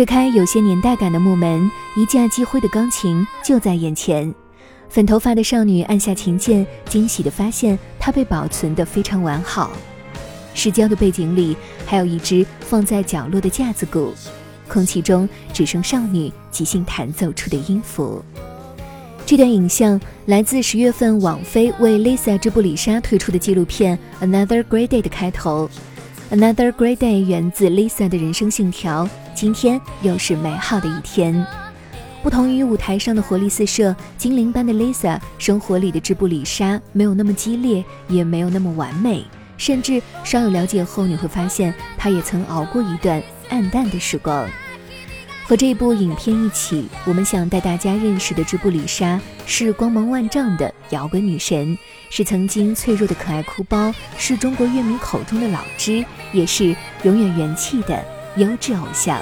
推开有些年代感的木门，一架积灰的钢琴就在眼前。粉头发的少女按下琴键，惊喜地发现它被保存得非常完好。失焦的背景里，还有一只放在角落的架子鼓，空气中只剩少女即兴弹奏出的音符。这段影像来自十月份网飞为 Lisa 织布里莎推出的纪录片《Another Great Day》的开头。Another great day 源自 Lisa 的人生信条。今天又是美好的一天。不同于舞台上的活力四射、精灵般的 Lisa，生活里的织布里莎没有那么激烈，也没有那么完美。甚至稍有了解后，你会发现她也曾熬过一段暗淡的时光。和这部影片一起，我们想带大家认识的织布里莎是光芒万丈的摇滚女神，是曾经脆弱的可爱哭包，是中国乐迷口中的老芝，也是永远元气的优质偶像。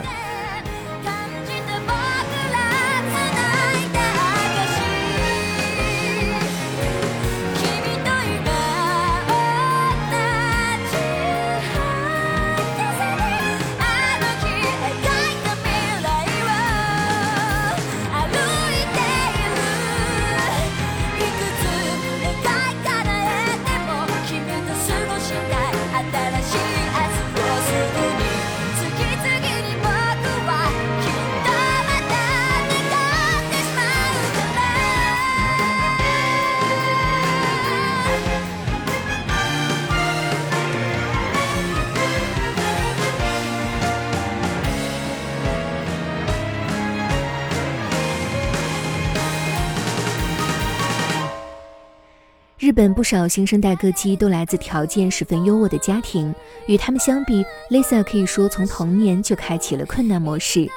日本不少新生代歌姬都来自条件十分优渥的家庭，与他们相比，Lisa 可以说从童年就开启了困难模式。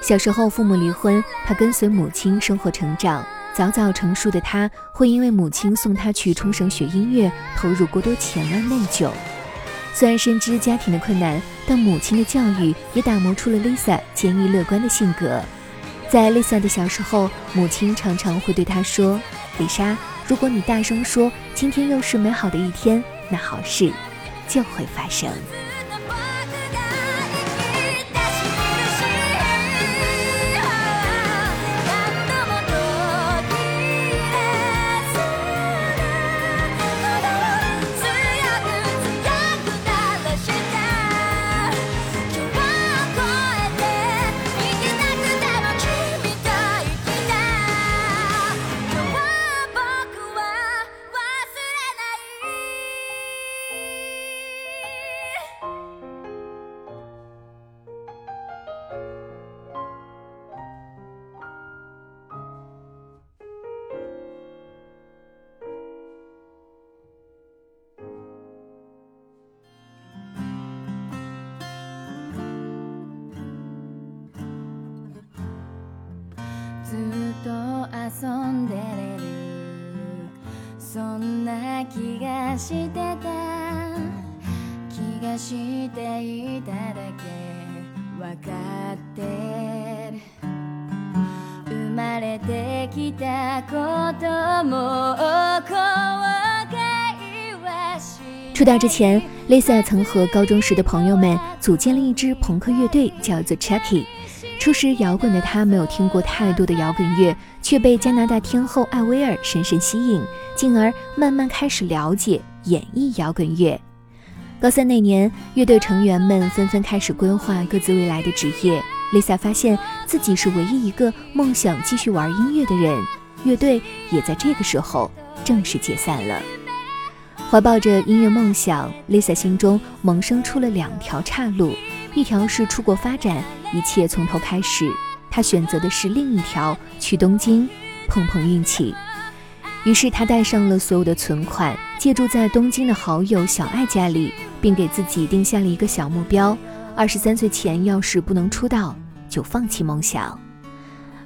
小时候父母离婚，她跟随母亲生活成长。早早成熟的她，会因为母亲送她去冲绳学音乐，投入过多钱而内疚。虽然深知家庭的困难，但母亲的教育也打磨出了 Lisa 坚毅乐观的性格。在 Lisa 的小时候，母亲常常会对她说：“丽莎。”如果你大声说今天又是美好的一天，那好事就会发生。出道之前，Lisa 曾和高中时的朋友们组建了一支朋克乐队，叫做 Chucky。初识摇滚的他没有听过太多的摇滚乐，却被加拿大天后艾薇儿深深吸引，进而慢慢开始了解演绎摇滚乐。高三那年，乐队成员们纷纷开始规划各自未来的职业。Lisa 发现自己是唯一一个梦想继续玩音乐的人，乐队也在这个时候正式解散了。怀抱着音乐梦想，Lisa 心中萌生出了两条岔路：一条是出国发展，一切从头开始；她选择的是另一条，去东京碰碰运气。于是她带上了所有的存款，借住在东京的好友小爱家里。并给自己定下了一个小目标：二十三岁前要是不能出道，就放弃梦想。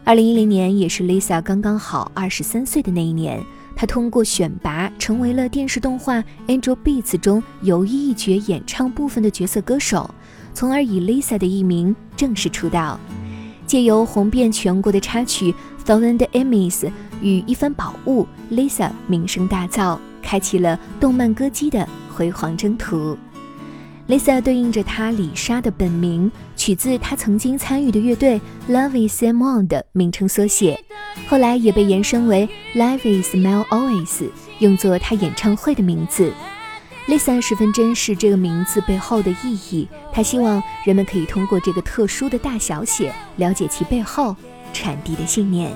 二零一零年也是 Lisa 刚刚好二十三岁的那一年，她通过选拔成为了电视动画《Angel Beats》中由一角演唱部分的角色歌手，从而以 Lisa 的艺名正式出道。借由红遍全国的插曲《Thousand Emmys》与一番宝物，Lisa 名声大噪，开启了动漫歌姬的辉煌征途。Lisa 对应着她李莎的本名，取自她曾经参与的乐队 Love Is m o n 的名称缩写，后来也被延伸为 Love Is Mel Always，用作她演唱会的名字。Lisa 十分珍视这个名字背后的意义，她希望人们可以通过这个特殊的大小写，了解其背后传递的信念。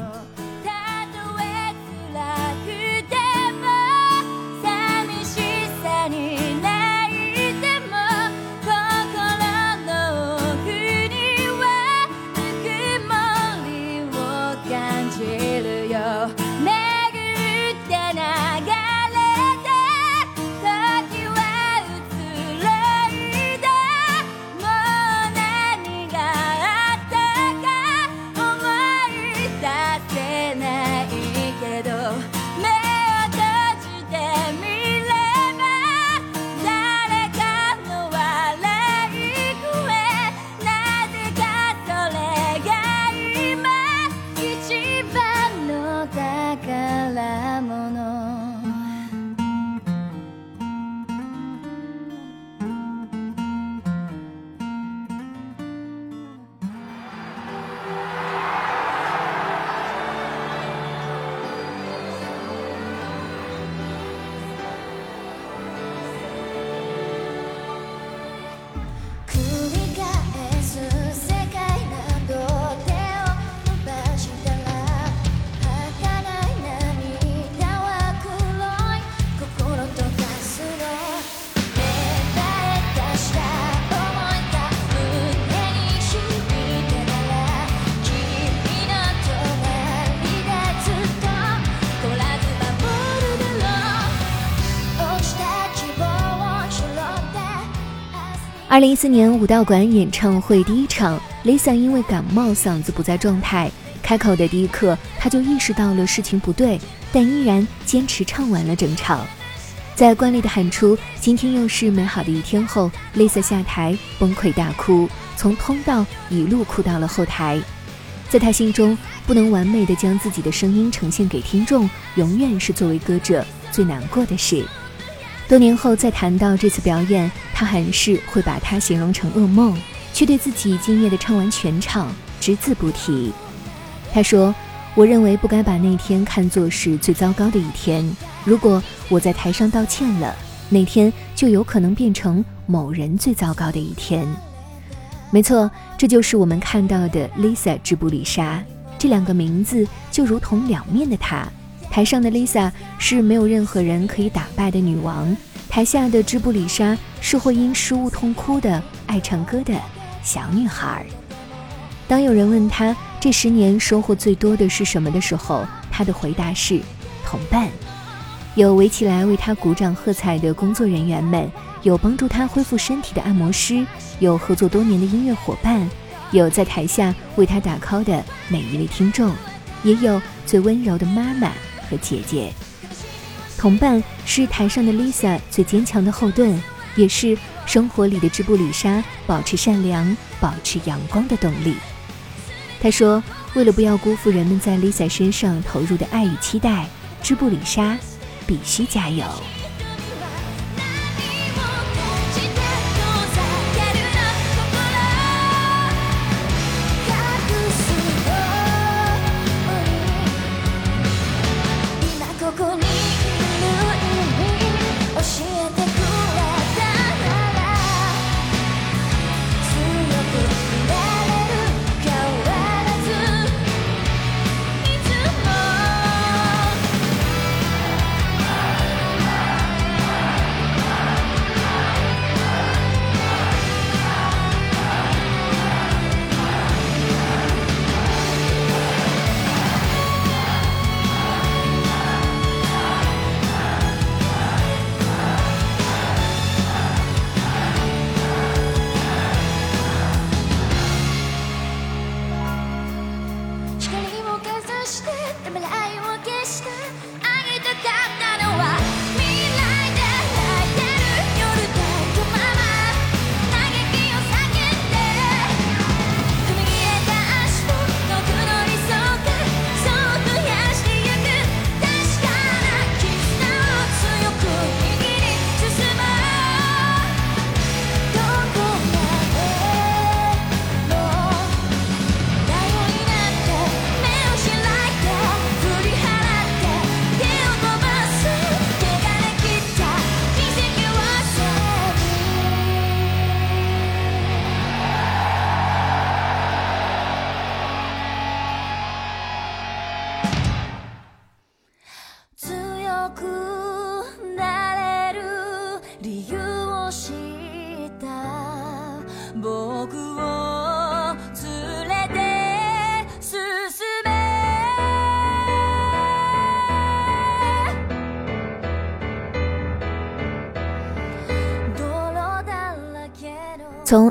二零一四年武道馆演唱会第一场，Lisa 因为感冒嗓子不在状态，开口的第一刻，她就意识到了事情不对，但依然坚持唱完了整场。在惯例的喊出“今天又是美好的一天”后，Lisa 下台崩溃大哭，从通道一路哭到了后台。在她心中，不能完美的将自己的声音呈现给听众，永远是作为歌者最难过的事。多年后再谈到这次表演，他还是会把它形容成噩梦，却对自己敬业的唱完全场，只字不提。他说：“我认为不该把那天看作是最糟糕的一天。如果我在台上道歉了，那天就有可能变成某人最糟糕的一天。”没错，这就是我们看到的 Lisa 织布里莎这两个名字，就如同两面的她。台上的 Lisa 是没有任何人可以打败的女王，台下的织布里莎是会因失误痛哭的爱唱歌的小女孩。当有人问她这十年收获最多的是什么的时候，她的回答是同伴。有围起来为她鼓掌喝彩的工作人员们，有帮助她恢复身体的按摩师，有合作多年的音乐伙伴，有在台下为她打 call 的每一位听众，也有最温柔的妈妈。和姐姐，同伴是台上的 Lisa 最坚强的后盾，也是生活里的织布里莎保持善良、保持阳光的动力。他说：“为了不要辜负人们在 Lisa 身上投入的爱与期待，织布里莎必须加油。”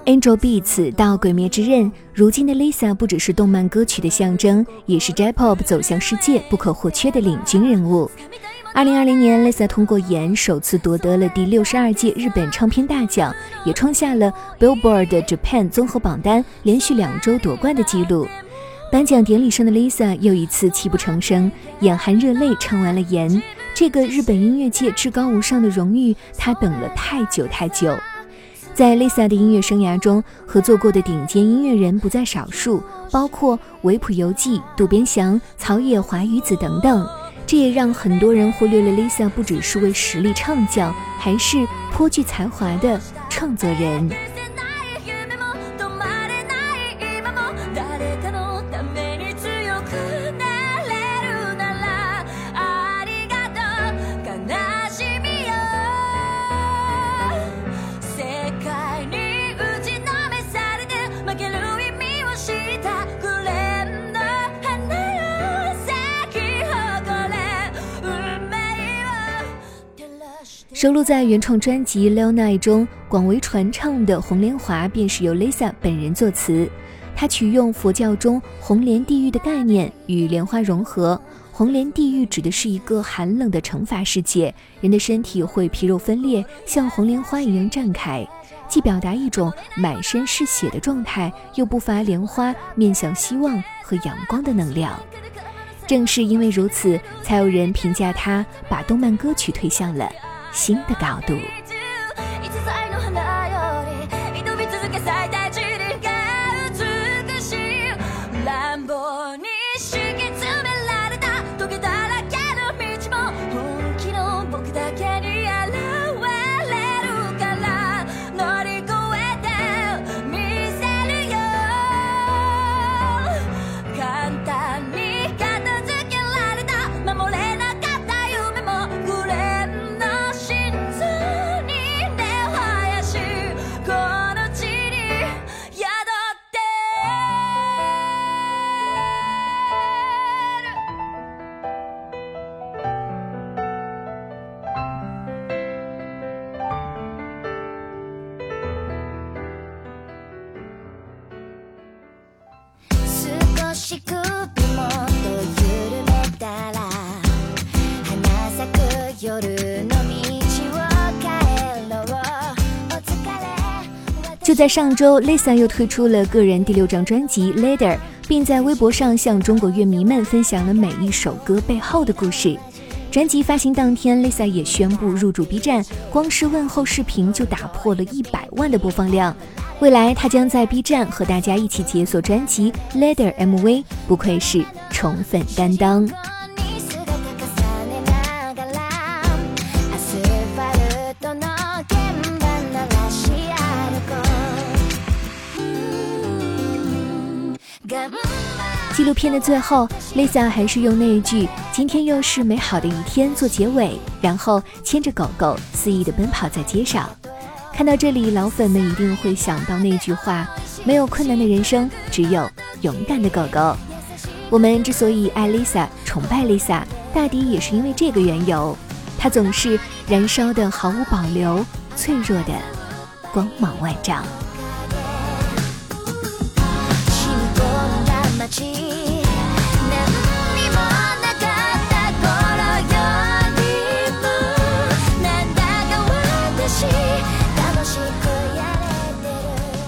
Angel Beats 到鬼灭之刃，如今的 Lisa 不只是动漫歌曲的象征，也是 J-pop 走向世界不可或缺的领军人物。二零二零年，Lisa 通过演首次夺得了第六十二届日本唱片大奖，也创下了 Billboard Japan 综合榜单连续两周夺冠的纪录。颁奖典礼上的 Lisa 又一次泣不成声，眼含热泪唱完了《言》。这个日本音乐界至高无上的荣誉，她等了太久太久。在 Lisa 的音乐生涯中，合作过的顶尖音乐人不在少数，包括维普游记、渡边翔、草野华余子等等。这也让很多人忽略了 Lisa 不只是位实力唱将，还是颇具才华的创作人。收录在原创专辑《Lil Night》中广为传唱的《红莲华》便是由 Lisa 本人作词。她取用佛教中红莲地狱的概念与莲花融合。红莲地狱指的是一个寒冷的惩罚世界，人的身体会皮肉分裂，像红莲花一样绽开，既表达一种满身是血的状态，又不乏莲花面向希望和阳光的能量。正是因为如此，才有人评价她把动漫歌曲推向了。新的高度。在上周，Lisa 又推出了个人第六张专辑《Later》，并在微博上向中国乐迷们分享了每一首歌背后的故事。专辑发行当天，Lisa 也宣布入驻 B 站，光是问候视频就打破了一百万的播放量。未来，她将在 B 站和大家一起解锁专辑《Later》MV，不愧是宠粉担当。纪录片的最后，Lisa 还是用那一句“今天又是美好的一天”做结尾，然后牵着狗狗肆意地奔跑在街上。看到这里，老粉们一定会想到那句话：“没有困难的人生，只有勇敢的狗狗。”我们之所以爱 Lisa、崇拜 Lisa，大抵也是因为这个缘由。她总是燃烧的毫无保留，脆弱的光芒万丈。